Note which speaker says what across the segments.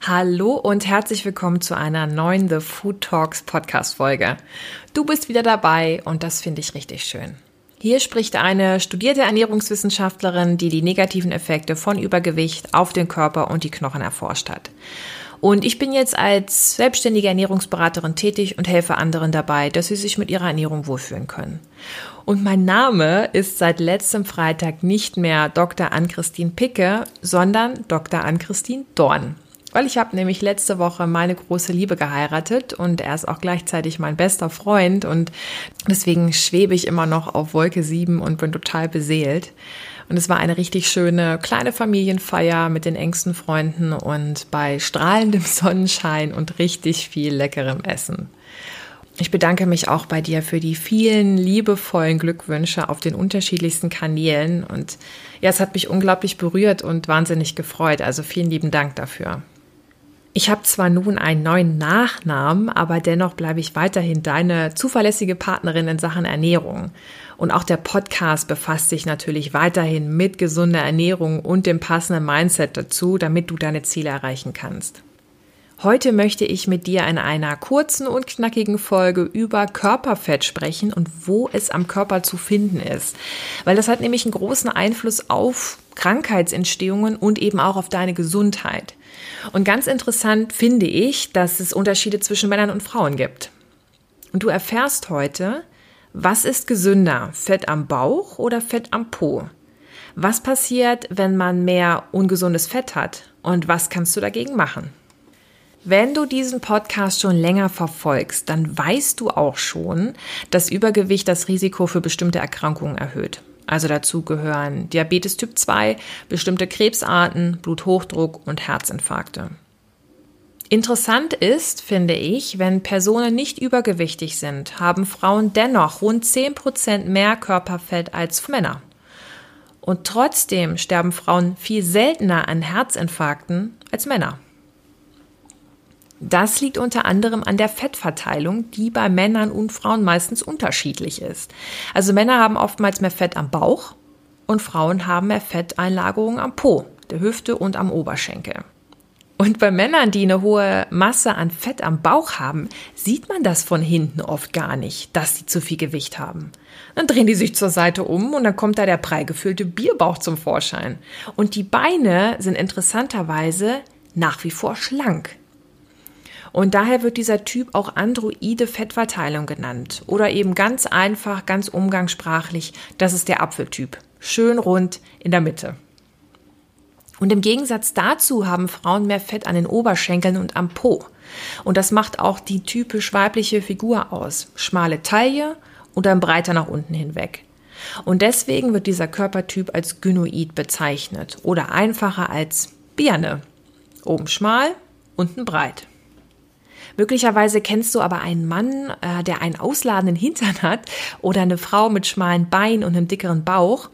Speaker 1: Hallo und herzlich willkommen zu einer neuen The Food Talks Podcast Folge. Du bist wieder dabei und das finde ich richtig schön. Hier spricht eine studierte Ernährungswissenschaftlerin, die die negativen Effekte von Übergewicht auf den Körper und die Knochen erforscht hat. Und ich bin jetzt als selbstständige Ernährungsberaterin tätig und helfe anderen dabei, dass sie sich mit ihrer Ernährung wohlfühlen können. Und mein Name ist seit letztem Freitag nicht mehr Dr. Ann-Christine Picke, sondern Dr. Ann-Christine Dorn. Weil ich habe nämlich letzte Woche meine große Liebe geheiratet und er ist auch gleichzeitig mein bester Freund und deswegen schwebe ich immer noch auf Wolke 7 und bin total beseelt. Und es war eine richtig schöne kleine Familienfeier mit den engsten Freunden und bei strahlendem Sonnenschein und richtig viel leckerem Essen. Ich bedanke mich auch bei dir für die vielen liebevollen Glückwünsche auf den unterschiedlichsten Kanälen und ja, es hat mich unglaublich berührt und wahnsinnig gefreut. Also vielen lieben Dank dafür. Ich habe zwar nun einen neuen Nachnamen, aber dennoch bleibe ich weiterhin deine zuverlässige Partnerin in Sachen Ernährung. Und auch der Podcast befasst sich natürlich weiterhin mit gesunder Ernährung und dem passenden Mindset dazu, damit du deine Ziele erreichen kannst. Heute möchte ich mit dir in einer kurzen und knackigen Folge über Körperfett sprechen und wo es am Körper zu finden ist. Weil das hat nämlich einen großen Einfluss auf Krankheitsentstehungen und eben auch auf deine Gesundheit. Und ganz interessant finde ich, dass es Unterschiede zwischen Männern und Frauen gibt. Und du erfährst heute, was ist gesünder, Fett am Bauch oder Fett am Po? Was passiert, wenn man mehr ungesundes Fett hat und was kannst du dagegen machen? Wenn du diesen Podcast schon länger verfolgst, dann weißt du auch schon, dass Übergewicht das Risiko für bestimmte Erkrankungen erhöht. Also dazu gehören Diabetes Typ 2, bestimmte Krebsarten, Bluthochdruck und Herzinfarkte. Interessant ist, finde ich, wenn Personen nicht übergewichtig sind, haben Frauen dennoch rund 10% mehr Körperfett als Männer. Und trotzdem sterben Frauen viel seltener an Herzinfarkten als Männer. Das liegt unter anderem an der Fettverteilung, die bei Männern und Frauen meistens unterschiedlich ist. Also Männer haben oftmals mehr Fett am Bauch und Frauen haben mehr Fetteinlagerungen am Po, der Hüfte und am Oberschenkel. Und bei Männern, die eine hohe Masse an Fett am Bauch haben, sieht man das von hinten oft gar nicht, dass sie zu viel Gewicht haben. Dann drehen die sich zur Seite um und dann kommt da der prall gefüllte Bierbauch zum Vorschein. Und die Beine sind interessanterweise nach wie vor schlank. Und daher wird dieser Typ auch androide Fettverteilung genannt oder eben ganz einfach, ganz umgangssprachlich, das ist der Apfeltyp. Schön rund in der Mitte. Und im Gegensatz dazu haben Frauen mehr Fett an den Oberschenkeln und am Po. Und das macht auch die typisch weibliche Figur aus. Schmale Taille und dann breiter nach unten hinweg. Und deswegen wird dieser Körpertyp als Gynoid bezeichnet oder einfacher als Birne. Oben schmal, unten breit. Möglicherweise kennst du aber einen Mann, äh, der einen ausladenden Hintern hat oder eine Frau mit schmalen Beinen und einem dickeren Bauch.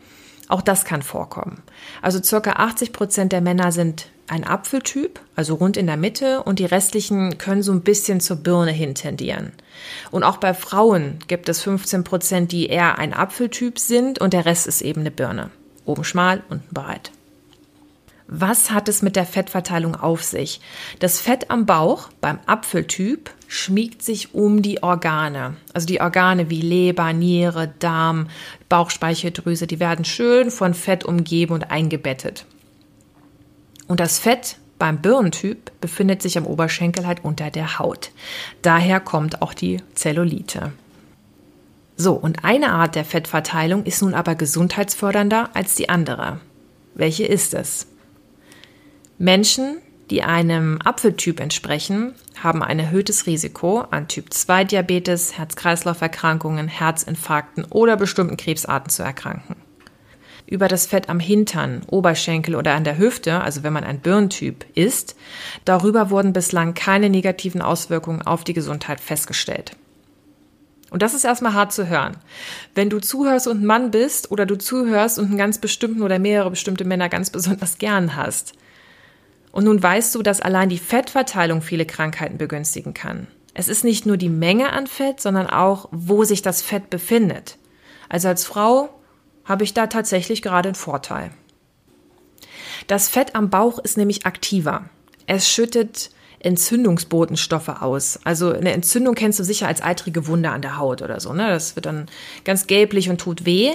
Speaker 1: Auch das kann vorkommen. Also circa 80 Prozent der Männer sind ein Apfeltyp, also rund in der Mitte, und die restlichen können so ein bisschen zur Birne hin tendieren. Und auch bei Frauen gibt es 15 Prozent, die eher ein Apfeltyp sind und der Rest ist eben eine Birne. Oben schmal, unten breit. Was hat es mit der Fettverteilung auf sich? Das Fett am Bauch beim Apfeltyp schmiegt sich um die Organe. Also die Organe wie Leber, Niere, Darm, Bauchspeicheldrüse, die werden schön von Fett umgeben und eingebettet. Und das Fett beim Birnentyp befindet sich am Oberschenkel halt unter der Haut. Daher kommt auch die Zellulite. So, und eine Art der Fettverteilung ist nun aber gesundheitsfördernder als die andere. Welche ist es? Menschen, die einem Apfeltyp entsprechen, haben ein erhöhtes Risiko an Typ-2-Diabetes, Herz-Kreislauf-Erkrankungen, Herzinfarkten oder bestimmten Krebsarten zu erkranken. Über das Fett am Hintern, Oberschenkel oder an der Hüfte, also wenn man ein Birntyp ist, darüber wurden bislang keine negativen Auswirkungen auf die Gesundheit festgestellt. Und das ist erstmal hart zu hören. Wenn du zuhörst und Mann bist oder du zuhörst und einen ganz bestimmten oder mehrere bestimmte Männer ganz besonders gern hast, und nun weißt du, dass allein die Fettverteilung viele Krankheiten begünstigen kann. Es ist nicht nur die Menge an Fett, sondern auch, wo sich das Fett befindet. Also als Frau habe ich da tatsächlich gerade einen Vorteil. Das Fett am Bauch ist nämlich aktiver. Es schüttet Entzündungsbotenstoffe aus. Also eine Entzündung kennst du sicher als eitrige Wunde an der Haut oder so. Ne? Das wird dann ganz gelblich und tut weh.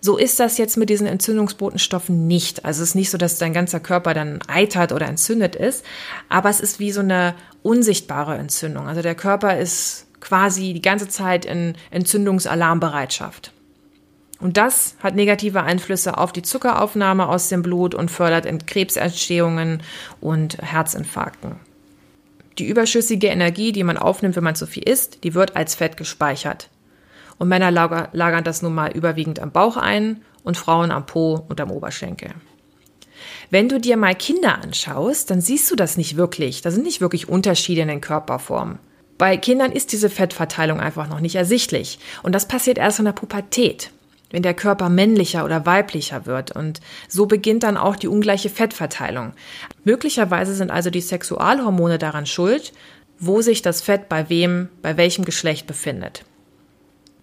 Speaker 1: So ist das jetzt mit diesen Entzündungsbotenstoffen nicht. Also es ist nicht so, dass dein ganzer Körper dann eitert oder entzündet ist, aber es ist wie so eine unsichtbare Entzündung. Also der Körper ist quasi die ganze Zeit in Entzündungsalarmbereitschaft. Und das hat negative Einflüsse auf die Zuckeraufnahme aus dem Blut und fördert Krebsentstehungen und Herzinfarkten. Die überschüssige Energie, die man aufnimmt, wenn man zu viel isst, die wird als Fett gespeichert. Und Männer lagern das nun mal überwiegend am Bauch ein und Frauen am Po und am Oberschenkel. Wenn du dir mal Kinder anschaust, dann siehst du das nicht wirklich. Da sind nicht wirklich Unterschiede in den Körperformen. Bei Kindern ist diese Fettverteilung einfach noch nicht ersichtlich. Und das passiert erst in der Pubertät wenn der Körper männlicher oder weiblicher wird. Und so beginnt dann auch die ungleiche Fettverteilung. Möglicherweise sind also die Sexualhormone daran schuld, wo sich das Fett bei wem, bei welchem Geschlecht befindet.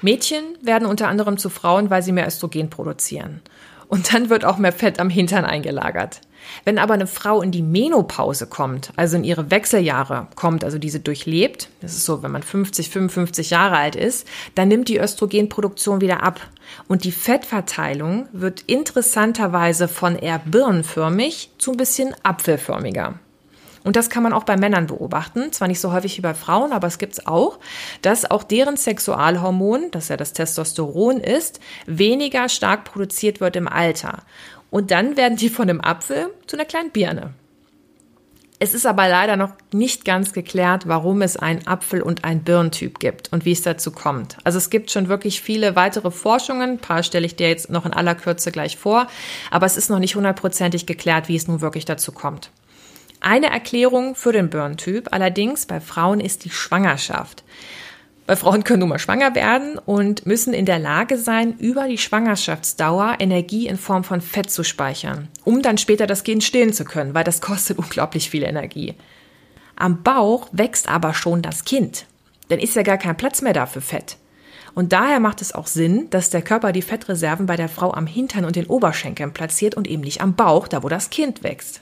Speaker 1: Mädchen werden unter anderem zu Frauen, weil sie mehr Östrogen produzieren. Und dann wird auch mehr Fett am Hintern eingelagert. Wenn aber eine Frau in die Menopause kommt, also in ihre Wechseljahre kommt, also diese durchlebt, das ist so, wenn man 50, 55 Jahre alt ist, dann nimmt die Östrogenproduktion wieder ab. Und die Fettverteilung wird interessanterweise von eher birnenförmig zu ein bisschen apfelförmiger. Und das kann man auch bei Männern beobachten, zwar nicht so häufig wie bei Frauen, aber es gibt es auch, dass auch deren Sexualhormon, das ja das Testosteron ist, weniger stark produziert wird im Alter. Und dann werden die von einem Apfel zu einer kleinen Birne. Es ist aber leider noch nicht ganz geklärt, warum es einen Apfel- und einen Birnentyp gibt und wie es dazu kommt. Also es gibt schon wirklich viele weitere Forschungen, ein paar stelle ich dir jetzt noch in aller Kürze gleich vor, aber es ist noch nicht hundertprozentig geklärt, wie es nun wirklich dazu kommt. Eine Erklärung für den Burn-Typ allerdings bei Frauen ist die Schwangerschaft. Bei Frauen können nun mal schwanger werden und müssen in der Lage sein, über die Schwangerschaftsdauer Energie in Form von Fett zu speichern, um dann später das Kind stillen zu können, weil das kostet unglaublich viel Energie. Am Bauch wächst aber schon das Kind. Dann ist ja gar kein Platz mehr da für Fett. Und daher macht es auch Sinn, dass der Körper die Fettreserven bei der Frau am Hintern und den Oberschenkeln platziert und eben nicht am Bauch, da wo das Kind wächst.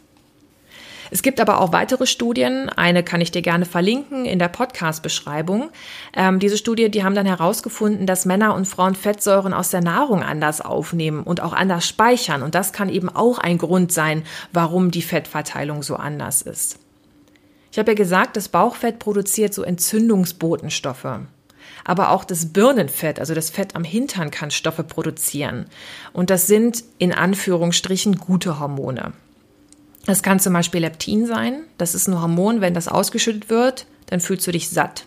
Speaker 1: Es gibt aber auch weitere Studien. Eine kann ich dir gerne verlinken in der Podcast-Beschreibung. Ähm, diese Studie, die haben dann herausgefunden, dass Männer und Frauen Fettsäuren aus der Nahrung anders aufnehmen und auch anders speichern. Und das kann eben auch ein Grund sein, warum die Fettverteilung so anders ist. Ich habe ja gesagt, das Bauchfett produziert so Entzündungsbotenstoffe. Aber auch das Birnenfett, also das Fett am Hintern, kann Stoffe produzieren. Und das sind in Anführungsstrichen gute Hormone. Das kann zum Beispiel Leptin sein. Das ist ein Hormon, wenn das ausgeschüttet wird, dann fühlst du dich satt.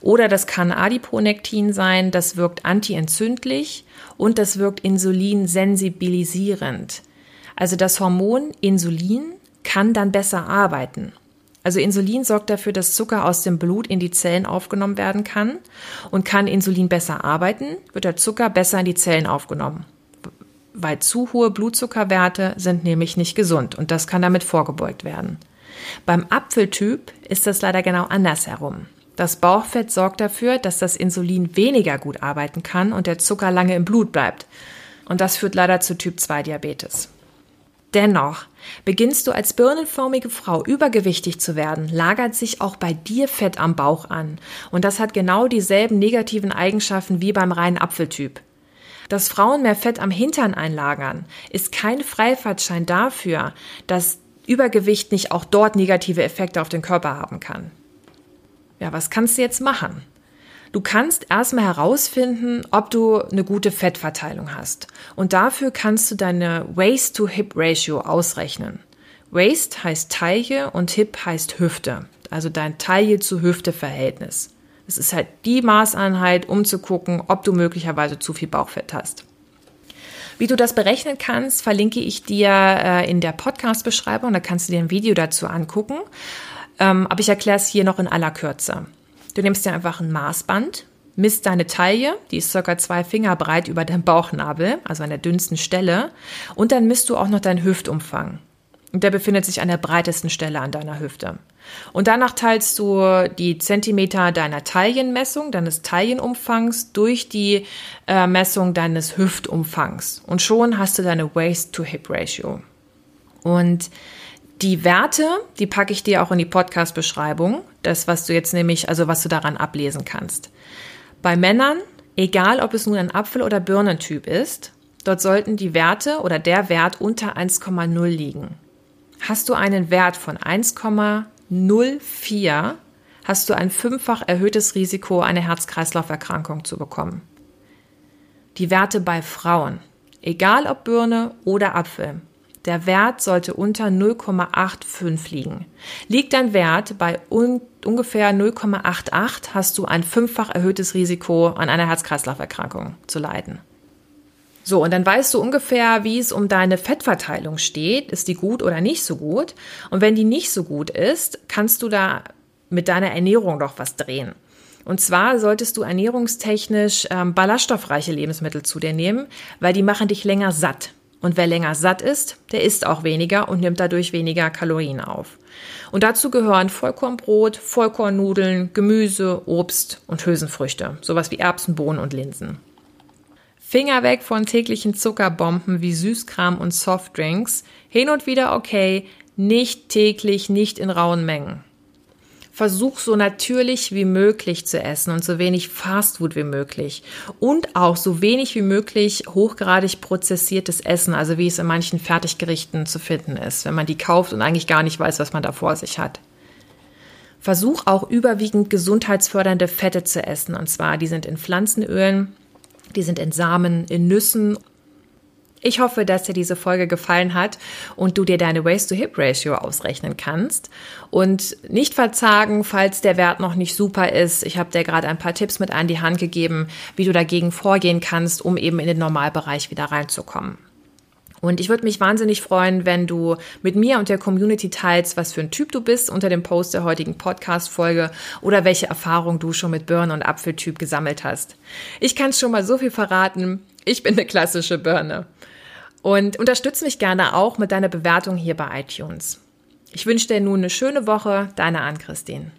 Speaker 1: Oder das kann Adiponektin sein, das wirkt antientzündlich und das wirkt insulinsensibilisierend. Also das Hormon Insulin kann dann besser arbeiten. Also Insulin sorgt dafür, dass Zucker aus dem Blut in die Zellen aufgenommen werden kann und kann Insulin besser arbeiten, wird der Zucker besser in die Zellen aufgenommen weil zu hohe Blutzuckerwerte sind nämlich nicht gesund und das kann damit vorgebeugt werden. Beim Apfeltyp ist das leider genau andersherum. Das Bauchfett sorgt dafür, dass das Insulin weniger gut arbeiten kann und der Zucker lange im Blut bleibt. Und das führt leider zu Typ 2 Diabetes. Dennoch, beginnst du als birnenförmige Frau übergewichtig zu werden, lagert sich auch bei dir Fett am Bauch an. Und das hat genau dieselben negativen Eigenschaften wie beim reinen Apfeltyp. Dass Frauen mehr Fett am Hintern einlagern, ist kein Freifahrtschein dafür, dass Übergewicht nicht auch dort negative Effekte auf den Körper haben kann. Ja, was kannst du jetzt machen? Du kannst erstmal herausfinden, ob du eine gute Fettverteilung hast. Und dafür kannst du deine Waist-to-Hip-Ratio ausrechnen. Waist heißt Taille und Hip heißt Hüfte, also dein Taille zu Hüfte-Verhältnis. Es ist halt die Maßeinheit, um zu gucken, ob du möglicherweise zu viel Bauchfett hast. Wie du das berechnen kannst, verlinke ich dir äh, in der Podcast-Beschreibung. Da kannst du dir ein Video dazu angucken. Ähm, aber ich erkläre es hier noch in aller Kürze. Du nimmst dir einfach ein Maßband, misst deine Taille, die ist circa zwei Finger breit über deinem Bauchnabel, also an der dünnsten Stelle, und dann misst du auch noch deinen Hüftumfang. Und der befindet sich an der breitesten Stelle an deiner Hüfte. Und danach teilst du die Zentimeter deiner Taillenmessung, deines Taillenumfangs durch die äh, Messung deines Hüftumfangs. Und schon hast du deine Waist-to-Hip-Ratio. Und die Werte, die packe ich dir auch in die Podcast-Beschreibung. Das, was du jetzt nämlich, also was du daran ablesen kannst. Bei Männern, egal ob es nun ein Apfel- oder Birnentyp ist, dort sollten die Werte oder der Wert unter 1,0 liegen. Hast du einen Wert von 1,04, hast du ein fünffach erhöhtes Risiko, eine Herz-Kreislauf-Erkrankung zu bekommen. Die Werte bei Frauen, egal ob Birne oder Apfel, der Wert sollte unter 0,85 liegen. Liegt dein Wert bei un ungefähr 0,88, hast du ein fünffach erhöhtes Risiko, an einer Herz-Kreislauf-Erkrankung zu leiden. So, und dann weißt du ungefähr, wie es um deine Fettverteilung steht. Ist die gut oder nicht so gut? Und wenn die nicht so gut ist, kannst du da mit deiner Ernährung doch was drehen. Und zwar solltest du ernährungstechnisch ähm, ballaststoffreiche Lebensmittel zu dir nehmen, weil die machen dich länger satt. Und wer länger satt ist, der isst auch weniger und nimmt dadurch weniger Kalorien auf. Und dazu gehören Vollkornbrot, Vollkornnudeln, Gemüse, Obst und Hülsenfrüchte, sowas wie Erbsen, Bohnen und Linsen. Finger weg von täglichen Zuckerbomben wie Süßkram und Softdrinks. Hin und wieder okay, nicht täglich, nicht in rauen Mengen. Versuch so natürlich wie möglich zu essen und so wenig Fastfood wie möglich. Und auch so wenig wie möglich hochgradig prozessiertes Essen, also wie es in manchen Fertiggerichten zu finden ist, wenn man die kauft und eigentlich gar nicht weiß, was man da vor sich hat. Versuch auch überwiegend gesundheitsfördernde Fette zu essen. Und zwar, die sind in Pflanzenölen, die sind in Samen, in Nüssen ich hoffe, dass dir diese Folge gefallen hat und du dir deine Waist-to-Hip-Ratio ausrechnen kannst. Und nicht verzagen, falls der Wert noch nicht super ist. Ich habe dir gerade ein paar Tipps mit an die Hand gegeben, wie du dagegen vorgehen kannst, um eben in den Normalbereich wieder reinzukommen. Und ich würde mich wahnsinnig freuen, wenn du mit mir und der Community teilst, was für ein Typ du bist unter dem Post der heutigen Podcast-Folge oder welche Erfahrung du schon mit Birne- und Apfeltyp gesammelt hast. Ich kann schon mal so viel verraten. Ich bin eine klassische Birne. Und unterstütze mich gerne auch mit deiner Bewertung hier bei iTunes. Ich wünsche dir nun eine schöne Woche, deine Ann-Christine.